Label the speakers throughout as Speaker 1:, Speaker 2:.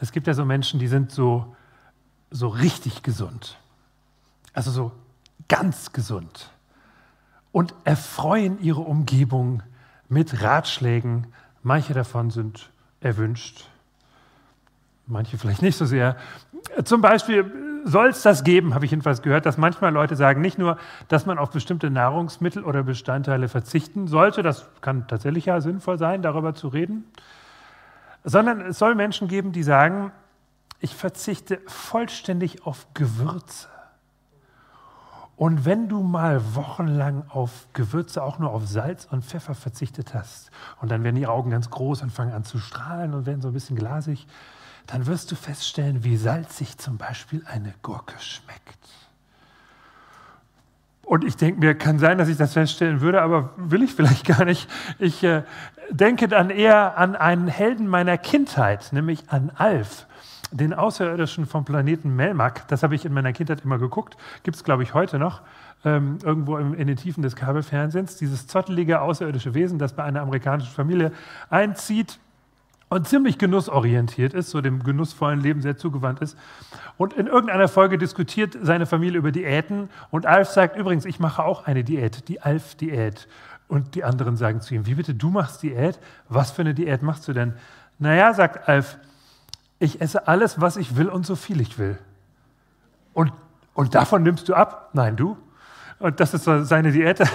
Speaker 1: Es gibt ja so Menschen, die sind so, so richtig gesund. Also so ganz gesund. Und erfreuen ihre Umgebung mit Ratschlägen. Manche davon sind erwünscht, manche vielleicht nicht so sehr. Zum Beispiel soll es das geben, habe ich jedenfalls gehört, dass manchmal Leute sagen, nicht nur, dass man auf bestimmte Nahrungsmittel oder Bestandteile verzichten sollte, das kann tatsächlich ja sinnvoll sein, darüber zu reden, sondern es soll Menschen geben, die sagen, ich verzichte vollständig auf Gewürze. Und wenn du mal wochenlang auf Gewürze, auch nur auf Salz und Pfeffer verzichtet hast, und dann werden die Augen ganz groß und fangen an zu strahlen und werden so ein bisschen glasig, dann wirst du feststellen, wie salzig zum Beispiel eine Gurke schmeckt. Und ich denke mir, kann sein, dass ich das feststellen würde, aber will ich vielleicht gar nicht. Ich äh, denke dann eher an einen Helden meiner Kindheit, nämlich an Alf, den Außerirdischen vom Planeten Melmac. Das habe ich in meiner Kindheit immer geguckt. Gibt es, glaube ich, heute noch. Ähm, irgendwo im, in den Tiefen des Kabelfernsehens. Dieses zottelige außerirdische Wesen, das bei einer amerikanischen Familie einzieht und ziemlich genussorientiert ist, so dem genussvollen Leben sehr zugewandt ist. Und in irgendeiner Folge diskutiert seine Familie über Diäten und Alf sagt übrigens, ich mache auch eine Diät, die Alf-Diät. Und die anderen sagen zu ihm, wie bitte, du machst Diät? Was für eine Diät machst du denn? Naja, sagt Alf, ich esse alles, was ich will und so viel ich will. Und, und davon nimmst du ab? Nein, du? Und das ist so seine Diät.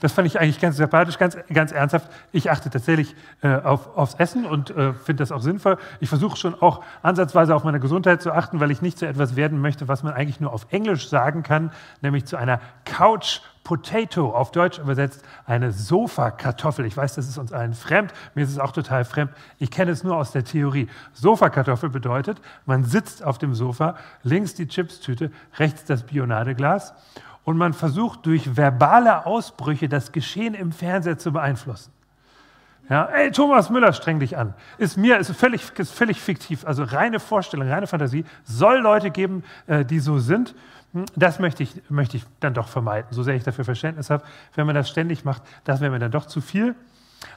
Speaker 1: Das fand ich eigentlich ganz sympathisch, ganz, ganz ernsthaft. Ich achte tatsächlich äh, auf, aufs Essen und äh, finde das auch sinnvoll. Ich versuche schon auch ansatzweise auf meine Gesundheit zu achten, weil ich nicht zu etwas werden möchte, was man eigentlich nur auf Englisch sagen kann, nämlich zu einer Couch Potato, auf Deutsch übersetzt eine Sofakartoffel. Ich weiß, das ist uns allen fremd, mir ist es auch total fremd. Ich kenne es nur aus der Theorie. Sofakartoffel bedeutet, man sitzt auf dem Sofa, links die Chipstüte, rechts das Bionadeglas und man versucht durch verbale Ausbrüche das Geschehen im Fernseher zu beeinflussen. Ja, ey, Thomas Müller, streng dich an. Ist mir ist völlig, ist völlig fiktiv, also reine Vorstellung, reine Fantasie. Soll Leute geben, äh, die so sind. Hm, das möchte ich, möchte ich dann doch vermeiden, so sehr ich dafür Verständnis habe. Wenn man das ständig macht, das wäre mir dann doch zu viel.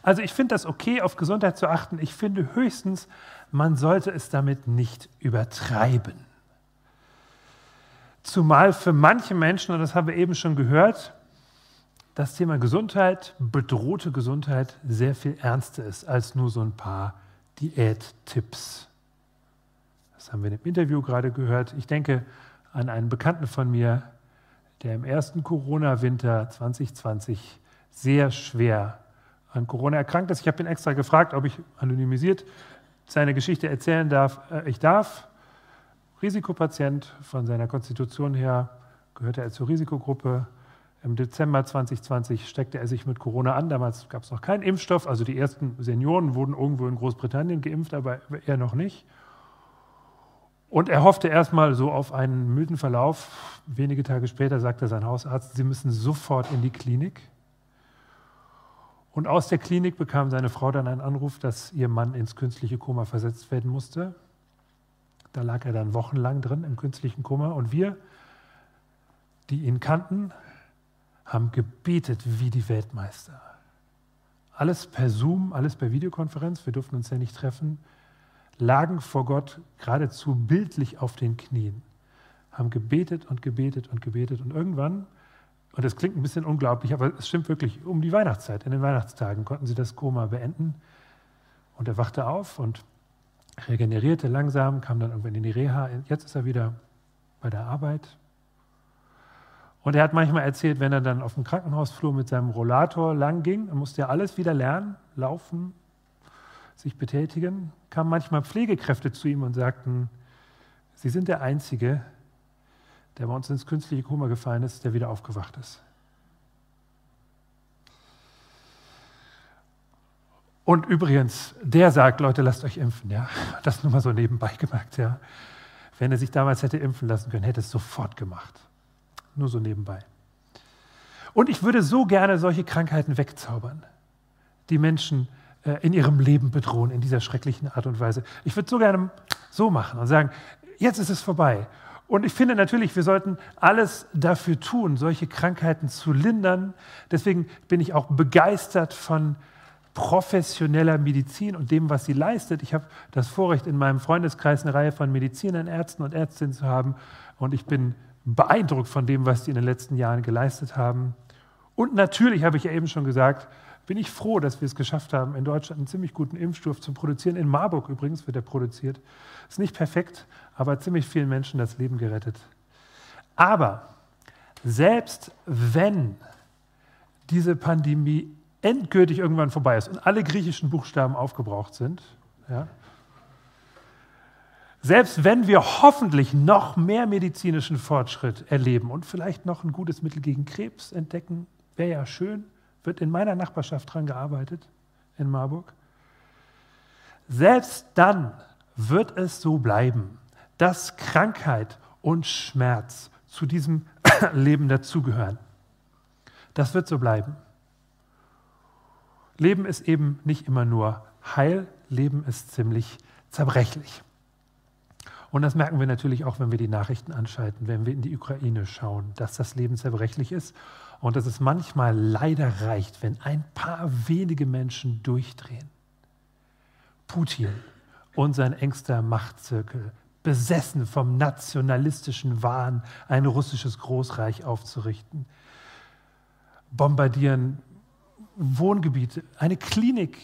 Speaker 1: Also ich finde das okay, auf Gesundheit zu achten. Ich finde höchstens, man sollte es damit nicht übertreiben. Zumal für manche Menschen, und das haben wir eben schon gehört, das Thema Gesundheit, bedrohte Gesundheit, sehr viel ernster ist als nur so ein paar Diättipps. Das haben wir in dem Interview gerade gehört. Ich denke an einen Bekannten von mir, der im ersten Corona-Winter 2020 sehr schwer an Corona erkrankt ist. Ich habe ihn extra gefragt, ob ich anonymisiert seine Geschichte erzählen darf. Äh, ich darf. Risikopatient. Von seiner Konstitution her gehörte er zur Risikogruppe. Im Dezember 2020 steckte er sich mit Corona an. Damals gab es noch keinen Impfstoff. Also die ersten Senioren wurden irgendwo in Großbritannien geimpft, aber er noch nicht. Und er hoffte erstmal so auf einen milden Verlauf. Wenige Tage später sagte sein Hausarzt, Sie müssen sofort in die Klinik. Und aus der Klinik bekam seine Frau dann einen Anruf, dass ihr Mann ins künstliche Koma versetzt werden musste. Da lag er dann wochenlang drin im künstlichen Koma. Und wir, die ihn kannten, haben gebetet wie die Weltmeister. Alles per Zoom, alles per Videokonferenz, wir durften uns ja nicht treffen, lagen vor Gott geradezu bildlich auf den Knien, haben gebetet und gebetet und gebetet. Und irgendwann, und das klingt ein bisschen unglaublich, aber es stimmt wirklich, um die Weihnachtszeit, in den Weihnachtstagen konnten sie das Koma beenden. Und er wachte auf und regenerierte langsam, kam dann irgendwann in die Reha. Jetzt ist er wieder bei der Arbeit. Und er hat manchmal erzählt, wenn er dann auf dem Krankenhausflur mit seinem Rollator lang ging, dann musste er alles wieder lernen, laufen, sich betätigen, kamen manchmal Pflegekräfte zu ihm und sagten, Sie sind der Einzige, der bei uns ins künstliche Koma gefallen ist, der wieder aufgewacht ist. Und übrigens, der sagt, Leute, lasst euch impfen. Ja? Das nur mal so nebenbei gemerkt. Ja? Wenn er sich damals hätte impfen lassen können, hätte es sofort gemacht. Nur so nebenbei. Und ich würde so gerne solche Krankheiten wegzaubern, die Menschen äh, in ihrem Leben bedrohen, in dieser schrecklichen Art und Weise. Ich würde so gerne so machen und sagen, jetzt ist es vorbei. Und ich finde natürlich, wir sollten alles dafür tun, solche Krankheiten zu lindern. Deswegen bin ich auch begeistert von professioneller Medizin und dem, was sie leistet. Ich habe das Vorrecht, in meinem Freundeskreis eine Reihe von Medizinern, Ärzten und Ärztinnen zu haben. Und ich bin beeindruckt von dem, was die in den letzten Jahren geleistet haben. Und natürlich, habe ich ja eben schon gesagt, bin ich froh, dass wir es geschafft haben, in Deutschland einen ziemlich guten Impfstoff zu produzieren. In Marburg übrigens wird er produziert. Ist nicht perfekt, aber ziemlich vielen Menschen das Leben gerettet. Aber selbst wenn diese Pandemie endgültig irgendwann vorbei ist und alle griechischen Buchstaben aufgebraucht sind, ja, selbst wenn wir hoffentlich noch mehr medizinischen Fortschritt erleben und vielleicht noch ein gutes Mittel gegen Krebs entdecken, wäre ja schön, wird in meiner Nachbarschaft dran gearbeitet, in Marburg. Selbst dann wird es so bleiben, dass Krankheit und Schmerz zu diesem Leben dazugehören. Das wird so bleiben. Leben ist eben nicht immer nur heil, Leben ist ziemlich zerbrechlich. Und das merken wir natürlich auch, wenn wir die Nachrichten anschalten, wenn wir in die Ukraine schauen, dass das Leben zerbrechlich ist und dass es manchmal leider reicht, wenn ein paar wenige Menschen durchdrehen. Putin und sein engster Machtzirkel, besessen vom nationalistischen Wahn, ein russisches Großreich aufzurichten, bombardieren Wohngebiete, eine Klinik,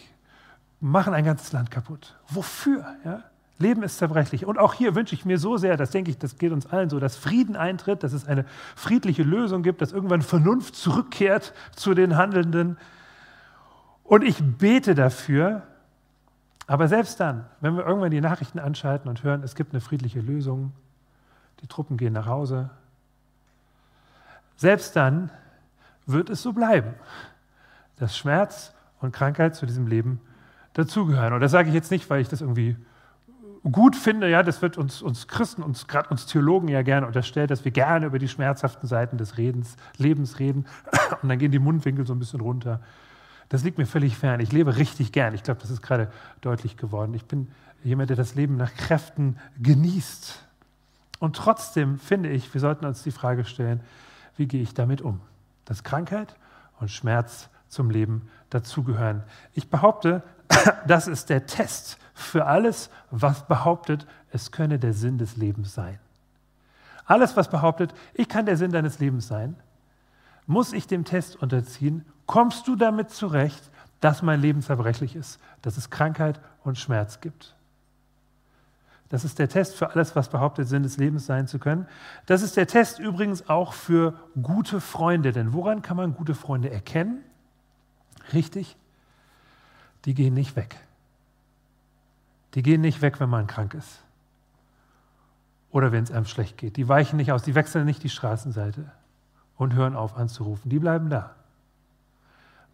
Speaker 1: machen ein ganzes Land kaputt. Wofür? Ja? Leben ist zerbrechlich. Und auch hier wünsche ich mir so sehr, das denke ich, das geht uns allen so, dass Frieden eintritt, dass es eine friedliche Lösung gibt, dass irgendwann Vernunft zurückkehrt zu den Handelnden. Und ich bete dafür, aber selbst dann, wenn wir irgendwann die Nachrichten anschalten und hören, es gibt eine friedliche Lösung, die Truppen gehen nach Hause, selbst dann wird es so bleiben, dass Schmerz und Krankheit zu diesem Leben dazugehören. Und das sage ich jetzt nicht, weil ich das irgendwie gut finde, ja, das wird uns, uns Christen, uns gerade uns Theologen ja gerne unterstellt, dass wir gerne über die schmerzhaften Seiten des Redens, Lebens reden und dann gehen die Mundwinkel so ein bisschen runter. Das liegt mir völlig fern. Ich lebe richtig gern. Ich glaube, das ist gerade deutlich geworden. Ich bin jemand, der das Leben nach Kräften genießt. Und trotzdem finde ich, wir sollten uns die Frage stellen, wie gehe ich damit um? Dass Krankheit und Schmerz zum Leben dazugehören. Ich behaupte, das ist der Test für alles, was behauptet, es könne der Sinn des Lebens sein. Alles, was behauptet, ich kann der Sinn deines Lebens sein, muss ich dem Test unterziehen, kommst du damit zurecht, dass mein Leben zerbrechlich ist, dass es Krankheit und Schmerz gibt. Das ist der Test für alles, was behauptet, Sinn des Lebens sein zu können. Das ist der Test übrigens auch für gute Freunde. Denn woran kann man gute Freunde erkennen? Richtig, die gehen nicht weg. Die gehen nicht weg, wenn man krank ist. Oder wenn es einem schlecht geht. Die weichen nicht aus, die wechseln nicht die Straßenseite und hören auf anzurufen. Die bleiben da.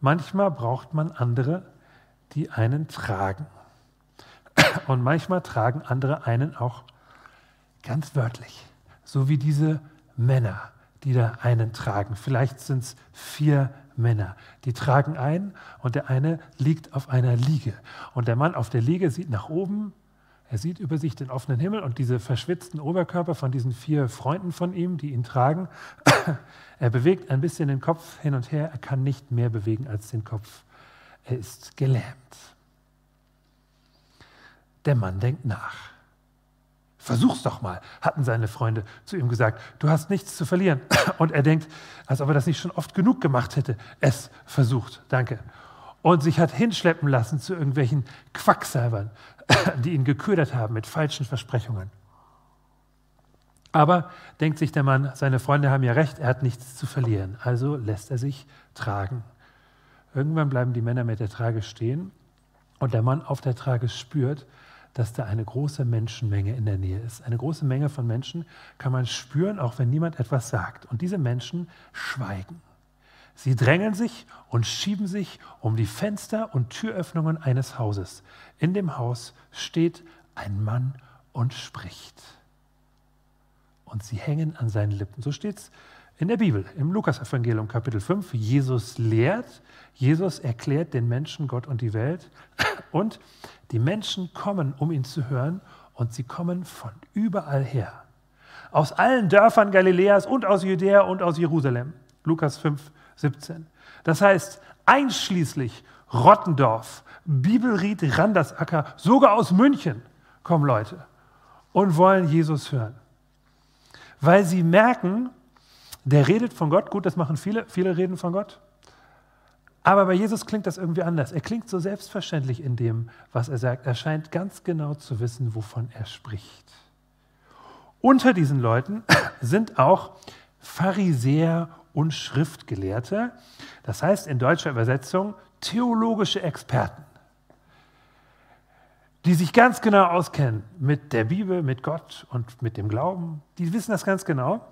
Speaker 1: Manchmal braucht man andere, die einen tragen. Und manchmal tragen andere einen auch ganz wörtlich. So wie diese Männer, die da einen tragen. Vielleicht sind es vier Männer. Die tragen ein und der eine liegt auf einer Liege. Und der Mann auf der Liege sieht nach oben, er sieht über sich den offenen Himmel und diese verschwitzten Oberkörper von diesen vier Freunden von ihm, die ihn tragen. Er bewegt ein bisschen den Kopf hin und her, er kann nicht mehr bewegen als den Kopf. Er ist gelähmt. Der Mann denkt nach. Versuch's doch mal, hatten seine Freunde zu ihm gesagt. Du hast nichts zu verlieren. Und er denkt, als ob er das nicht schon oft genug gemacht hätte. Es versucht, danke. Und sich hat hinschleppen lassen zu irgendwelchen Quacksalbern, die ihn geködert haben mit falschen Versprechungen. Aber denkt sich der Mann, seine Freunde haben ja recht, er hat nichts zu verlieren. Also lässt er sich tragen. Irgendwann bleiben die Männer mit der Trage stehen und der Mann auf der Trage spürt, dass da eine große Menschenmenge in der Nähe ist. Eine große Menge von Menschen kann man spüren, auch wenn niemand etwas sagt. Und diese Menschen schweigen. Sie drängeln sich und schieben sich um die Fenster und Türöffnungen eines Hauses. In dem Haus steht ein Mann und spricht. Und sie hängen an seinen Lippen. So steht es in der Bibel, im Lukasevangelium Kapitel 5. Jesus lehrt, Jesus erklärt den Menschen Gott und die Welt. Und die Menschen kommen, um ihn zu hören, und sie kommen von überall her. Aus allen Dörfern Galiläas und aus Judäa und aus Jerusalem. Lukas 5, 17. Das heißt, einschließlich Rottendorf, Bibelried, Randersacker, sogar aus München kommen Leute und wollen Jesus hören. Weil sie merken, der redet von Gott, gut, das machen viele, viele reden von Gott. Aber bei Jesus klingt das irgendwie anders. Er klingt so selbstverständlich in dem, was er sagt. Er scheint ganz genau zu wissen, wovon er spricht. Unter diesen Leuten sind auch Pharisäer und Schriftgelehrte, das heißt in deutscher Übersetzung theologische Experten die sich ganz genau auskennen mit der Bibel, mit Gott und mit dem Glauben. Die wissen das ganz genau.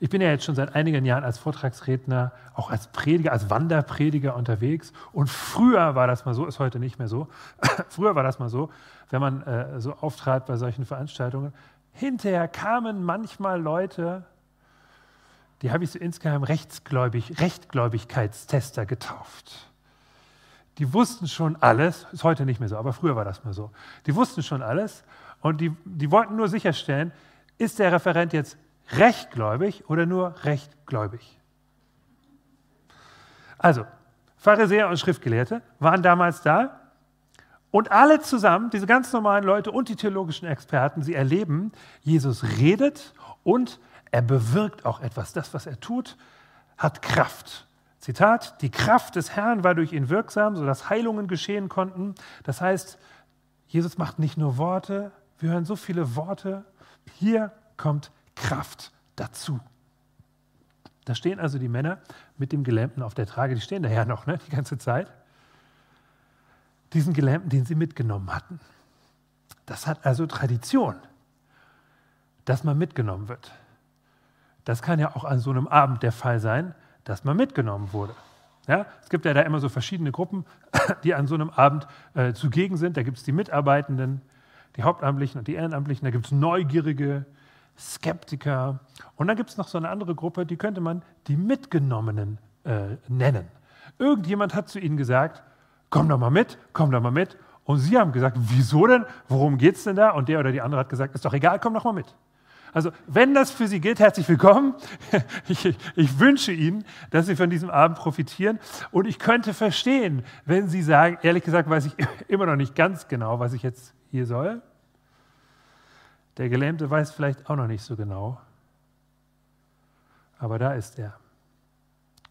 Speaker 1: Ich bin ja jetzt schon seit einigen Jahren als Vortragsredner, auch als Prediger, als Wanderprediger unterwegs. Und früher war das mal so, ist heute nicht mehr so. früher war das mal so, wenn man äh, so auftrat bei solchen Veranstaltungen. Hinterher kamen manchmal Leute, die habe ich so insgeheim rechtsgläubig, Rechtgläubigkeitstester getauft die wussten schon alles, ist heute nicht mehr so, aber früher war das mal so. Die wussten schon alles und die, die wollten nur sicherstellen, ist der Referent jetzt rechtgläubig oder nur rechtgläubig? Also, Pharisäer und Schriftgelehrte waren damals da und alle zusammen, diese ganz normalen Leute und die theologischen Experten, sie erleben, Jesus redet und er bewirkt auch etwas. Das, was er tut, hat Kraft. Zitat, die Kraft des Herrn war durch ihn wirksam, sodass Heilungen geschehen konnten. Das heißt, Jesus macht nicht nur Worte, wir hören so viele Worte, hier kommt Kraft dazu. Da stehen also die Männer mit dem Gelähmten auf der Trage, die stehen da ja noch ne, die ganze Zeit. Diesen Gelähmten, den sie mitgenommen hatten. Das hat also Tradition, dass man mitgenommen wird. Das kann ja auch an so einem Abend der Fall sein, dass man mitgenommen wurde. Ja, es gibt ja da immer so verschiedene Gruppen, die an so einem Abend äh, zugegen sind. Da gibt es die Mitarbeitenden, die Hauptamtlichen und die Ehrenamtlichen. Da gibt es Neugierige, Skeptiker. Und dann gibt es noch so eine andere Gruppe, die könnte man die Mitgenommenen äh, nennen. Irgendjemand hat zu ihnen gesagt, komm doch mal mit, komm doch mal mit. Und sie haben gesagt, wieso denn? Worum geht es denn da? Und der oder die andere hat gesagt, ist doch egal, komm doch mal mit. Also wenn das für Sie gilt, herzlich willkommen. Ich, ich, wünsche Ihnen, dass Sie von diesem Abend profitieren. Und ich könnte verstehen, wenn Sie sagen, ehrlich gesagt weiß ich immer noch nicht ganz genau, was ich jetzt hier soll. Der Gelähmte weiß vielleicht auch noch nicht so genau. Aber da ist er.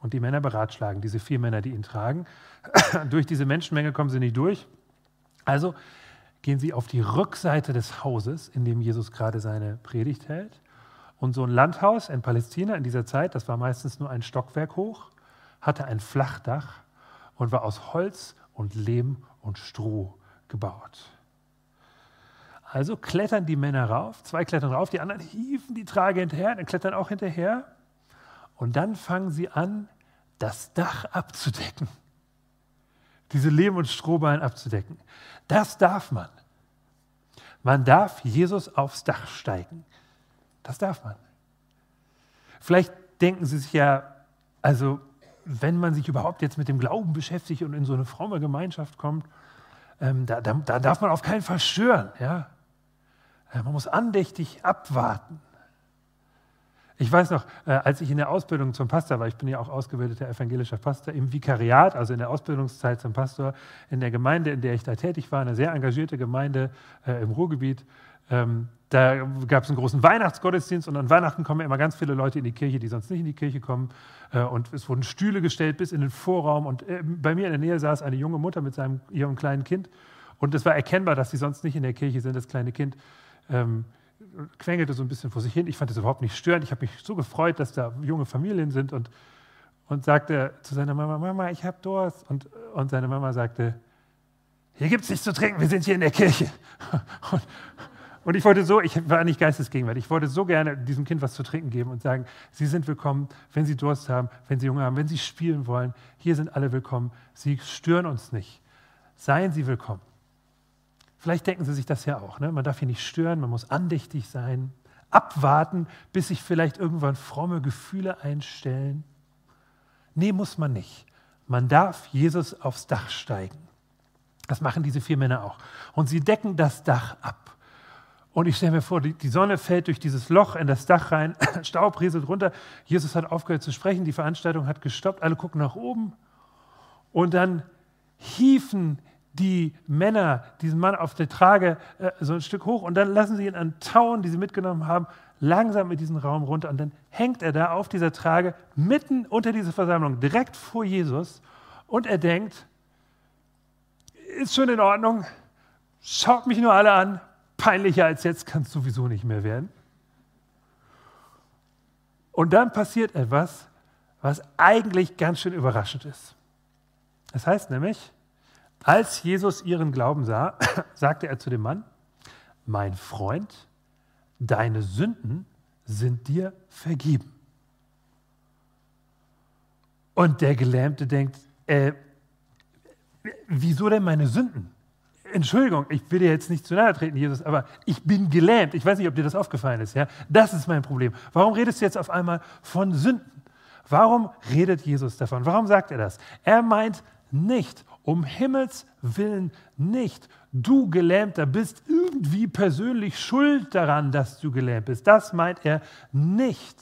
Speaker 1: Und die Männer beratschlagen, diese vier Männer, die ihn tragen. durch diese Menschenmenge kommen sie nicht durch. Also gehen sie auf die Rückseite des Hauses, in dem Jesus gerade seine Predigt hält. Und so ein Landhaus in Palästina in dieser Zeit, das war meistens nur ein Stockwerk hoch, hatte ein Flachdach und war aus Holz und Lehm und Stroh gebaut. Also klettern die Männer rauf, zwei klettern rauf, die anderen hieven die Trage hinterher, dann klettern auch hinterher. Und dann fangen sie an, das Dach abzudecken diese Lehm- und Strohballen abzudecken. Das darf man. Man darf Jesus aufs Dach steigen. Das darf man. Vielleicht denken Sie sich ja, also wenn man sich überhaupt jetzt mit dem Glauben beschäftigt und in so eine fromme Gemeinschaft kommt, ähm, da, da, da, darf man auf keinen Fall stören. Ja? Man muss andächtig abwarten. Ich weiß noch, äh, als ich in der Ausbildung zum Pastor war, ich bin ja auch ausgebildeter evangelischer Pastor, im Vikariat, also in der Ausbildungszeit zum Pastor, in der Gemeinde, in der ich da tätig war, eine sehr engagierte Gemeinde äh, im Ruhrgebiet, ähm, da gab es einen großen Weihnachtsgottesdienst und an Weihnachten kommen immer ganz viele Leute in die Kirche, die sonst nicht in die Kirche kommen. Äh, und es wurden Stühle gestellt bis in den Vorraum. Und bei mir in der Nähe saß eine junge Mutter mit seinem, ihrem kleinen Kind. Und es war erkennbar, dass sie sonst nicht in der Kirche sind, das kleine Kind. Ähm, quengelte so ein bisschen vor sich hin. Ich fand das überhaupt nicht störend. Ich habe mich so gefreut, dass da junge Familien sind und, und sagte zu seiner Mama, Mama, ich habe Durst. Und, und seine Mama sagte, hier gibt es nichts zu trinken, wir sind hier in der Kirche. Und, und ich wollte so, ich war nicht geistesgegenwärtig, ich wollte so gerne diesem Kind was zu trinken geben und sagen, Sie sind willkommen, wenn Sie Durst haben, wenn Sie Hunger haben, wenn Sie spielen wollen, hier sind alle willkommen. Sie stören uns nicht. Seien Sie willkommen. Vielleicht denken Sie sich das ja auch. Ne? Man darf hier nicht stören, man muss andächtig sein, abwarten, bis sich vielleicht irgendwann fromme Gefühle einstellen. Nee, muss man nicht. Man darf Jesus aufs Dach steigen. Das machen diese vier Männer auch. Und sie decken das Dach ab. Und ich stelle mir vor, die Sonne fällt durch dieses Loch in das Dach rein, Staub rieselt runter. Jesus hat aufgehört zu sprechen, die Veranstaltung hat gestoppt, alle gucken nach oben. Und dann hiefen die Männer diesen Mann auf der Trage äh, so ein Stück hoch und dann lassen sie ihn an Tauen, die sie mitgenommen haben, langsam in diesen Raum runter und dann hängt er da auf dieser Trage mitten unter dieser Versammlung, direkt vor Jesus und er denkt, ist schon in Ordnung, schaut mich nur alle an, peinlicher als jetzt kann es sowieso nicht mehr werden. Und dann passiert etwas, was eigentlich ganz schön überraschend ist. Das heißt nämlich, als Jesus ihren Glauben sah, sagte er zu dem Mann, mein Freund, deine Sünden sind dir vergeben. Und der Gelähmte denkt, äh, wieso denn meine Sünden? Entschuldigung, ich will dir jetzt nicht zu nahe treten, Jesus, aber ich bin gelähmt. Ich weiß nicht, ob dir das aufgefallen ist. Ja? Das ist mein Problem. Warum redest du jetzt auf einmal von Sünden? Warum redet Jesus davon? Warum sagt er das? Er meint nicht, um Himmels willen nicht, du Gelähmter bist irgendwie persönlich schuld daran, dass du gelähmt bist. Das meint er nicht.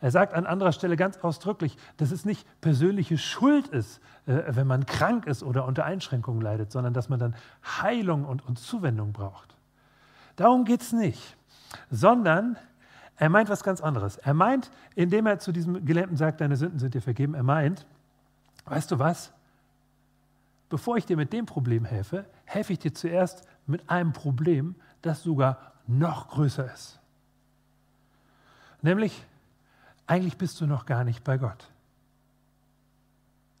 Speaker 1: Er sagt an anderer Stelle ganz ausdrücklich, dass es nicht persönliche Schuld ist, äh, wenn man krank ist oder unter Einschränkungen leidet, sondern dass man dann Heilung und, Zuwendung braucht. Darum geht es nicht, sondern er meint was ganz anderes. Er meint, indem er zu diesem Gelähmten sagt, deine Sünden sind dir vergeben, er meint, weißt du was? Bevor ich dir mit dem Problem helfe, helfe ich dir zuerst mit einem Problem, das sogar noch größer ist. Nämlich, eigentlich bist du noch gar nicht bei Gott.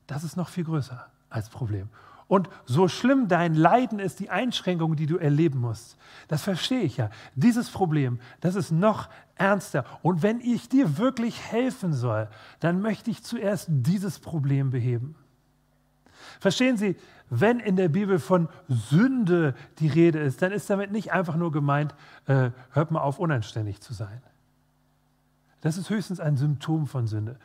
Speaker 1: Das ist noch viel größer als Problem. Und so schlimm dein Leiden ist, die Einschränkung, die du erleben musst, das verstehe ich ja. Dieses Problem, das ist noch ernster. Und wenn ich dir wirklich helfen soll, dann möchte ich zuerst dieses Problem beheben. Verstehen Sie, wenn in der Bibel von Sünde die Rede ist, dann ist damit nicht einfach nur gemeint, äh, hört mal auf, unanständig zu sein. Das ist höchstens ein Symptom von Sünde.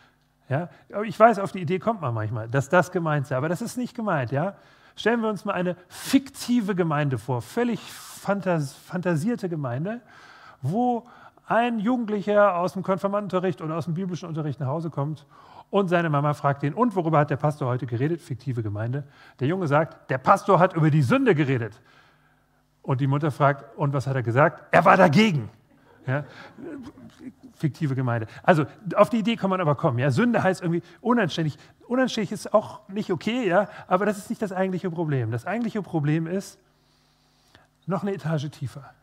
Speaker 1: Ja? Ich weiß, auf die Idee kommt man manchmal, dass das gemeint sei, aber das ist nicht gemeint. Ja? Stellen wir uns mal eine fiktive Gemeinde vor, völlig fantas fantasierte Gemeinde, wo ein Jugendlicher aus dem Konfirmandenunterricht oder aus dem biblischen Unterricht nach Hause kommt und seine Mama fragt ihn, und worüber hat der Pastor heute geredet? Fiktive Gemeinde. Der Junge sagt, der Pastor hat über die Sünde geredet. Und die Mutter fragt, und was hat er gesagt? Er war dagegen. Ja? fiktive Gemeinde. Also auf die Idee kann man aber kommen. Ja? Sünde heißt irgendwie unanständig. Unanständig ist auch nicht okay, ja? aber das ist nicht das eigentliche Problem. Das eigentliche Problem ist noch eine Etage tiefer.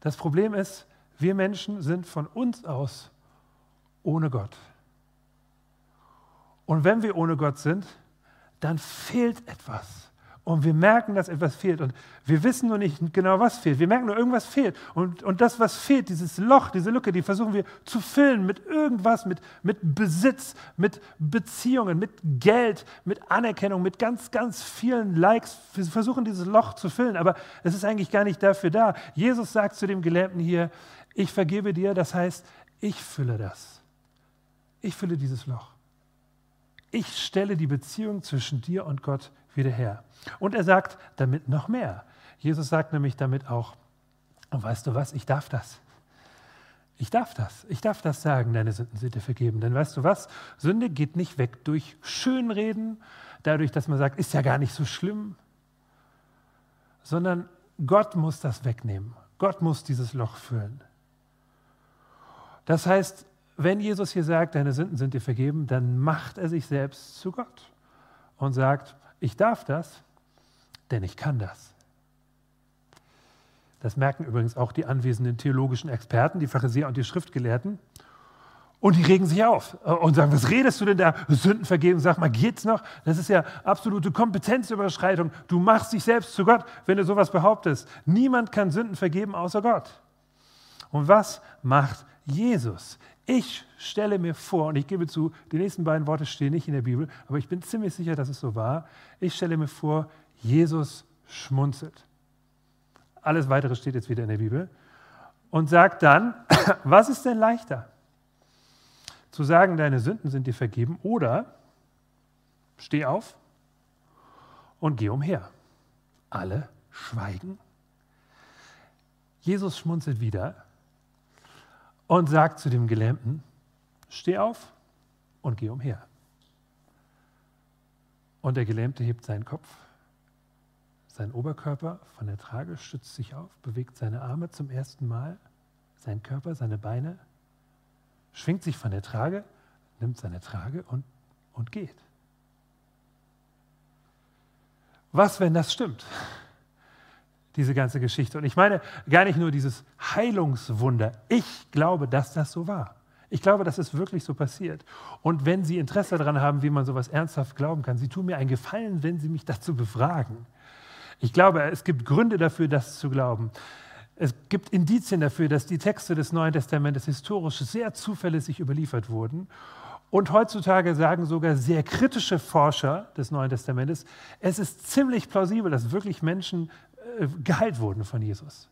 Speaker 1: Das Problem ist, wir Menschen sind von uns aus ohne Gott. Und wenn wir ohne Gott sind, dann fehlt etwas und wir merken, dass etwas fehlt und wir wissen nur nicht genau, was fehlt. Wir merken nur, irgendwas fehlt. Und, und das, was fehlt, dieses Loch, diese Lücke, die versuchen wir zu füllen mit irgendwas, mit, mit Besitz, mit Beziehungen, mit Geld, mit Anerkennung, mit ganz, ganz vielen Likes. Wir versuchen dieses Loch zu füllen, aber es ist eigentlich gar nicht dafür da. Jesus sagt zu dem Gelähmten hier, ich vergebe dir, das heißt, ich fülle das. Ich fülle dieses Loch. Ich stelle die Beziehung zwischen dir und Gott wieder her. Und er sagt damit noch mehr. Jesus sagt nämlich damit auch, und weißt du was, ich darf das. Ich darf das. Ich darf das sagen, deine Sünden sind dir vergeben. Denn weißt du was? Sünde geht nicht weg durch Schönreden, dadurch, dass man sagt, ist ja gar nicht so schlimm, sondern Gott muss das wegnehmen. Gott muss dieses Loch füllen. Das heißt, wenn Jesus hier sagt, deine Sünden sind dir vergeben, dann macht er sich selbst zu Gott und sagt, ich darf das, denn ich kann das. Das merken übrigens auch die anwesenden theologischen Experten, die Pharisäer und die Schriftgelehrten. Und die regen sich auf äh, und sagen, was redest du denn da? Sünden vergeben, sag mal, geht's noch? Das ist ja absolute Kompetenzüberschreitung. Du machst dich selbst zu Gott, wenn du sowas behauptest. Niemand kann Sünden vergeben außer Gott. Und was macht Jesus? Ich stelle mir vor, und ich gebe zu, die nächsten beiden Worte stehen nicht in der Bibel, aber ich bin ziemlich sicher, dass es so war. Ich stelle mir vor, Jesus schmunzelt. Alles weitere steht jetzt wieder in der Bibel. Und sagt dann, was ist denn leichter? Zu sagen, deine Sünden sind dir vergeben oder steh auf und geh umher. Alle schweigen. Jesus schmunzelt wieder und sagt zu dem Gelähmten, steh auf und geh umher. Und der Gelähmte hebt seinen Kopf, sein Oberkörper von der Trage, stützt sich auf, bewegt seine Arme zum ersten Mal, seinen Körper, seine Beine, schwingt sich von der Trage, nimmt seine Trage und, und geht. Was, wenn das stimmt? Diese ganze Geschichte. Und ich meine gar nicht nur dieses Heilungswunder. Ich glaube, dass das so war. Ich glaube, dass es wirklich so passiert. Und wenn Sie Interesse daran haben, wie man sowas ernsthaft glauben kann, Sie tun mir einen Gefallen, wenn Sie mich dazu befragen. Ich glaube, es gibt Gründe dafür, das zu glauben. Es gibt Indizien dafür, dass die Texte des Neuen Testamentes historisch sehr zuverlässig überliefert wurden. Und heutzutage sagen sogar sehr kritische Forscher des Neuen Testamentes, es ist ziemlich plausibel, dass wirklich Menschen geheilt wurden von Jesus.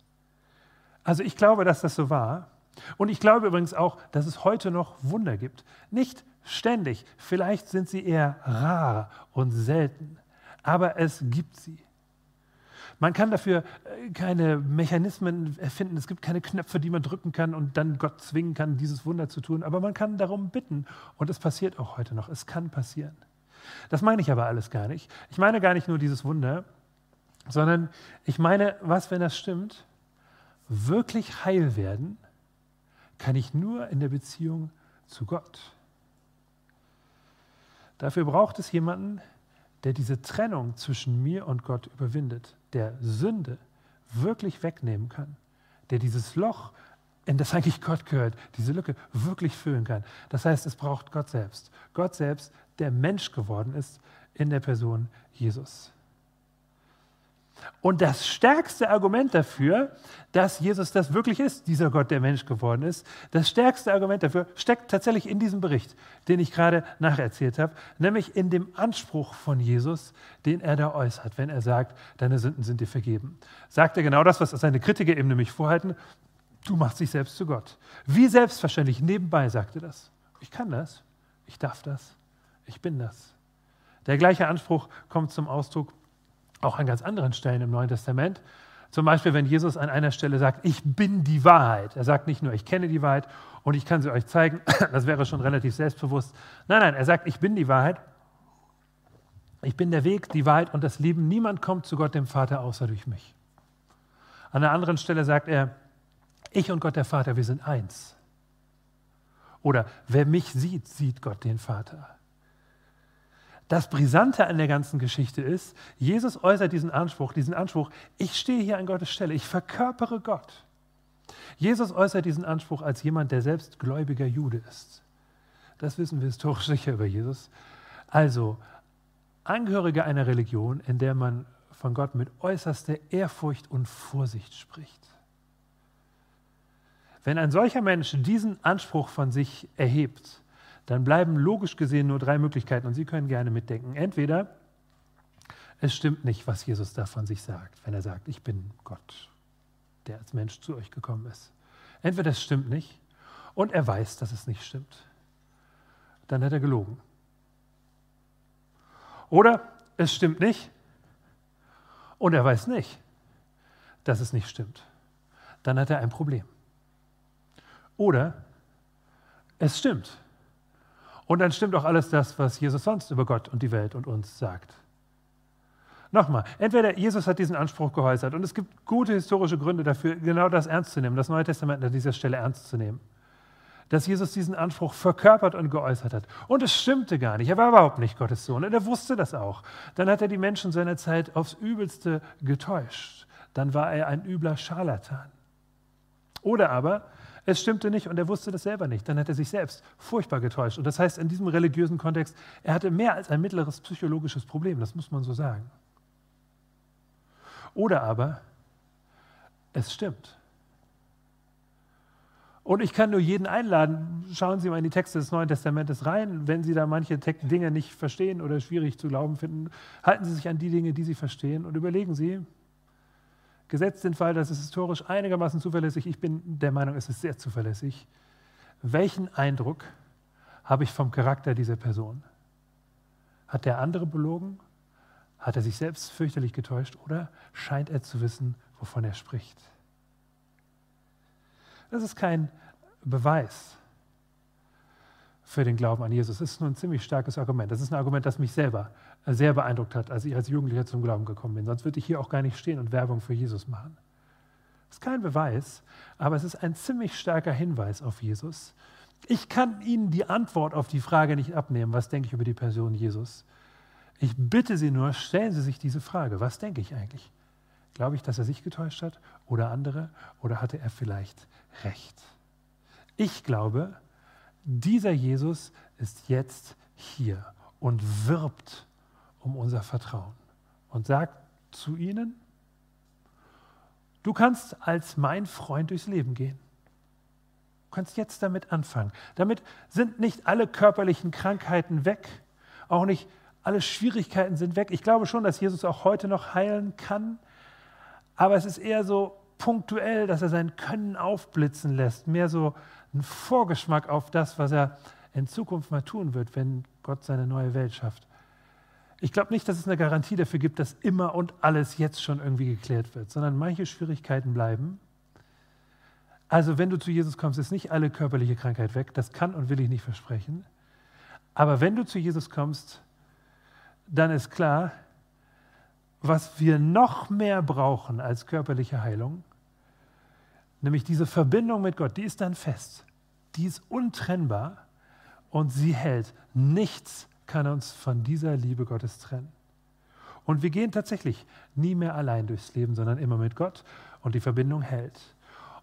Speaker 1: Also ich glaube, dass das so war. Und ich glaube übrigens auch, dass es heute noch Wunder gibt. Nicht ständig, vielleicht sind sie eher rar und selten, aber es gibt sie. Man kann dafür äh, keine Mechanismen erfinden, es gibt keine Knöpfe, die man drücken kann und dann Gott zwingen kann, dieses Wunder zu tun, aber man kann darum bitten und es passiert auch heute noch, es kann passieren. Das meine ich aber alles gar nicht. Ich meine gar nicht nur dieses Wunder, sondern ich meine, was, wenn das stimmt, wirklich heil werden kann ich nur in der Beziehung zu Gott. Dafür braucht es jemanden, der diese Trennung zwischen mir und Gott überwindet, der Sünde wirklich wegnehmen kann, der dieses Loch, in das eigentlich Gott gehört, diese Lücke wirklich füllen kann. Das heißt, es braucht Gott selbst. Gott selbst, der Mensch geworden ist in der Person Jesus. Und das stärkste Argument dafür, dass Jesus das wirklich ist, dieser Gott, der Mensch geworden ist, das stärkste Argument dafür steckt tatsächlich in diesem Bericht, den ich gerade nacherzählt habe, nämlich in dem Anspruch von Jesus, den er da äußert, wenn er sagt, deine Sünden sind dir vergeben. Sagt er genau das, was seine Kritiker eben nämlich vorhalten, du machst dich selbst zu Gott. Wie selbstverständlich, nebenbei sagt er das. Ich kann das, ich darf das, ich bin das. Der gleiche Anspruch kommt zum Ausdruck auch an ganz anderen Stellen im Neuen Testament. Zum Beispiel, wenn Jesus an einer Stelle sagt, ich bin die Wahrheit. Er sagt nicht nur, ich kenne die Wahrheit und ich kann sie euch zeigen, das wäre schon relativ selbstbewusst. Nein, nein, er sagt, ich bin die Wahrheit. Ich bin der Weg, die Wahrheit und das Leben. Niemand kommt zu Gott, dem Vater, außer durch mich. An einer anderen Stelle sagt er, ich und Gott, der Vater, wir sind eins. Oder wer mich sieht, sieht Gott, den Vater. Das Brisante an der ganzen Geschichte ist, Jesus äußert diesen Anspruch, diesen Anspruch, ich stehe hier an Gottes Stelle, ich verkörpere Gott. Jesus äußert diesen Anspruch als jemand, der selbst gläubiger Jude ist. Das wissen wir historisch sicher über Jesus. Also, Angehörige einer Religion, in der man von Gott mit äußerster Ehrfurcht und Vorsicht spricht. Wenn ein solcher Mensch diesen Anspruch von sich erhebt, dann bleiben logisch gesehen nur drei Möglichkeiten und Sie können gerne mitdenken. Entweder es stimmt nicht, was Jesus da von sich sagt, wenn er sagt, ich bin Gott, der als Mensch zu euch gekommen ist. Entweder es stimmt nicht und er weiß, dass es nicht stimmt. Dann hat er gelogen. Oder es stimmt nicht und er weiß nicht, dass es nicht stimmt. Dann hat er ein Problem. Oder es stimmt und dann stimmt auch alles das, was Jesus sonst über Gott und die Welt und uns sagt. Nochmal, entweder Jesus hat diesen Anspruch geäußert und es gibt gute historische Gründe dafür, genau das ernst zu nehmen, das Neue Testament an dieser Stelle ernst zu nehmen. Dass Jesus diesen Anspruch verkörpert und geäußert hat. Und es stimmte gar nicht. Er war überhaupt nicht Gottes Sohn und er wusste das auch. Dann hat er die Menschen seiner Zeit aufs Übelste getäuscht. Dann war er ein übler Scharlatan. Oder aber es stimmte nicht und er wusste das selber nicht. Dann hat er sich selbst furchtbar getäuscht. Und das heißt, in diesem religiösen Kontext, er hatte mehr als ein mittleres psychologisches Problem, das muss man so sagen. Oder aber, es stimmt. Und ich kann nur jeden einladen, schauen Sie mal in die Texte des Neuen Testamentes rein. Wenn Sie da manche Dinge nicht verstehen oder schwierig zu glauben finden, halten Sie sich an die Dinge, die Sie verstehen und überlegen Sie, Gesetzt den Fall, dass es historisch einigermaßen zuverlässig, ich bin der Meinung, es ist sehr zuverlässig. Welchen Eindruck habe ich vom Charakter dieser Person? Hat der andere belogen? Hat er sich selbst fürchterlich getäuscht oder scheint er zu wissen, wovon er spricht? Das ist kein Beweis. Für den Glauben an Jesus. Das ist nur ein ziemlich starkes Argument. Das ist ein Argument, das mich selber sehr beeindruckt hat, als ich als Jugendlicher zum Glauben gekommen bin. Sonst würde ich hier auch gar nicht stehen und Werbung für Jesus machen. Das ist kein Beweis, aber es ist ein ziemlich starker Hinweis auf Jesus. Ich kann Ihnen die Antwort auf die Frage nicht abnehmen, was denke ich über die Person Jesus. Ich bitte Sie nur, stellen Sie sich diese Frage, was denke ich eigentlich? Glaube ich, dass er sich getäuscht hat oder andere oder hatte er vielleicht recht? Ich glaube, dieser Jesus ist jetzt hier und wirbt um unser Vertrauen und sagt zu ihnen, du kannst als mein Freund durchs Leben gehen. Du kannst jetzt damit anfangen. Damit sind nicht alle körperlichen Krankheiten weg, auch nicht alle Schwierigkeiten sind weg. Ich glaube schon, dass Jesus auch heute noch heilen kann, aber es ist eher so punktuell, dass er sein Können aufblitzen lässt, mehr so ein Vorgeschmack auf das, was er in Zukunft mal tun wird, wenn Gott seine neue Welt schafft. Ich glaube nicht, dass es eine Garantie dafür gibt, dass immer und alles jetzt schon irgendwie geklärt wird, sondern manche Schwierigkeiten bleiben. Also wenn du zu Jesus kommst, ist nicht alle körperliche Krankheit weg. Das kann und will ich nicht versprechen. Aber wenn du zu Jesus kommst, dann ist klar, was wir noch mehr brauchen als körperliche Heilung, nämlich diese Verbindung mit Gott, die ist dann fest, die ist untrennbar und sie hält. Nichts kann uns von dieser Liebe Gottes trennen. Und wir gehen tatsächlich nie mehr allein durchs Leben, sondern immer mit Gott und die Verbindung hält.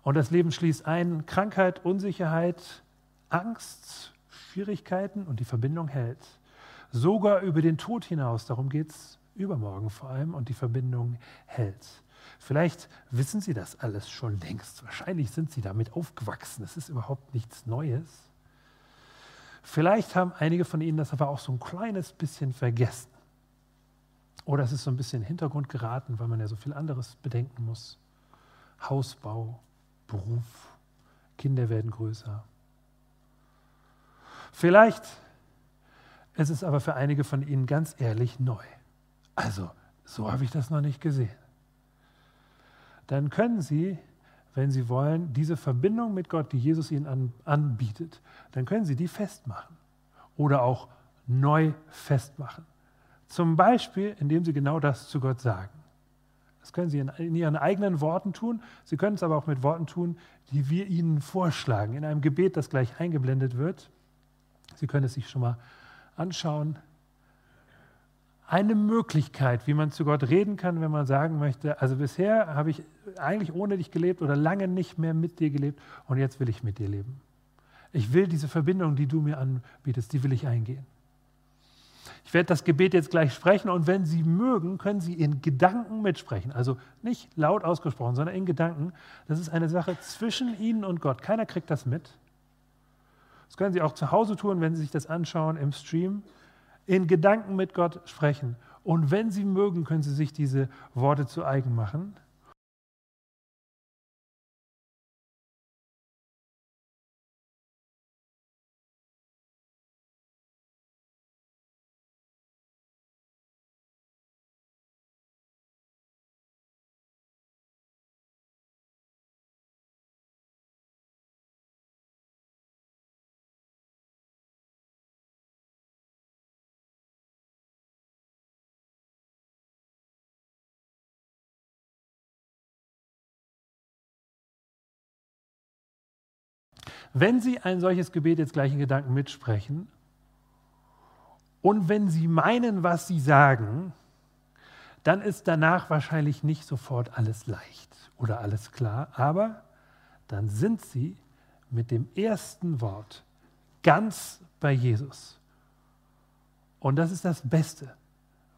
Speaker 1: Und das Leben schließt ein Krankheit, Unsicherheit, Angst, Schwierigkeiten und die Verbindung hält. Sogar über den Tod hinaus, darum geht es übermorgen vor allem und die Verbindung hält. Vielleicht wissen Sie das alles schon längst. Wahrscheinlich sind Sie damit aufgewachsen. Es ist überhaupt nichts Neues. Vielleicht haben einige von Ihnen das aber auch so ein kleines bisschen vergessen. Oder es ist so ein bisschen in den Hintergrund geraten, weil man ja so viel anderes bedenken muss. Hausbau, Beruf, Kinder werden größer. Vielleicht ist es aber für einige von Ihnen ganz ehrlich neu. Also, so habe ich das noch nicht gesehen. Dann können Sie, wenn Sie wollen, diese Verbindung mit Gott, die Jesus Ihnen an, anbietet, dann können Sie die festmachen oder auch neu festmachen. Zum Beispiel, indem Sie genau das zu Gott sagen. Das können Sie in Ihren eigenen Worten tun. Sie können es aber auch mit Worten tun, die wir Ihnen vorschlagen, in einem Gebet, das gleich eingeblendet wird. Sie können es sich schon mal anschauen eine Möglichkeit, wie man zu Gott reden kann, wenn man sagen möchte, also bisher habe ich eigentlich ohne dich gelebt oder lange nicht mehr mit dir gelebt und jetzt will ich mit dir leben. Ich will diese Verbindung, die du mir anbietest, die will ich eingehen. Ich werde das Gebet jetzt gleich sprechen und wenn Sie mögen, können Sie in Gedanken mitsprechen. Also nicht laut ausgesprochen, sondern in Gedanken. Das ist eine Sache zwischen Ihnen und Gott. Keiner kriegt das mit. Das können Sie auch zu Hause tun, wenn Sie sich das anschauen im Stream in Gedanken mit Gott sprechen. Und wenn Sie mögen, können Sie sich diese Worte zu eigen machen. Wenn Sie ein solches Gebet jetzt gleich in Gedanken mitsprechen und wenn Sie meinen, was Sie sagen, dann ist danach wahrscheinlich nicht sofort alles leicht oder alles klar, aber dann sind Sie mit dem ersten Wort ganz bei Jesus. Und das ist das Beste,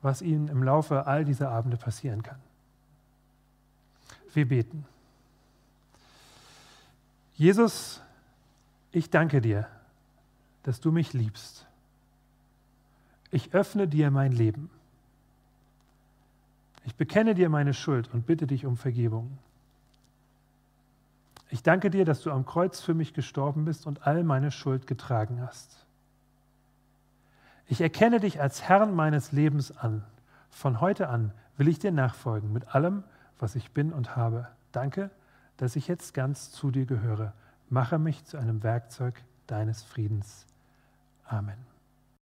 Speaker 1: was Ihnen im Laufe all dieser Abende passieren kann. Wir beten. Jesus, ich danke dir, dass du mich liebst. Ich öffne dir mein Leben. Ich bekenne dir meine Schuld und bitte dich um Vergebung. Ich danke dir, dass du am Kreuz für mich gestorben bist und all meine Schuld getragen hast. Ich erkenne dich als Herrn meines Lebens an. Von heute an will ich dir nachfolgen mit allem, was ich bin und habe. Danke, dass ich jetzt ganz zu dir gehöre. Mache mich zu einem Werkzeug deines Friedens. Amen.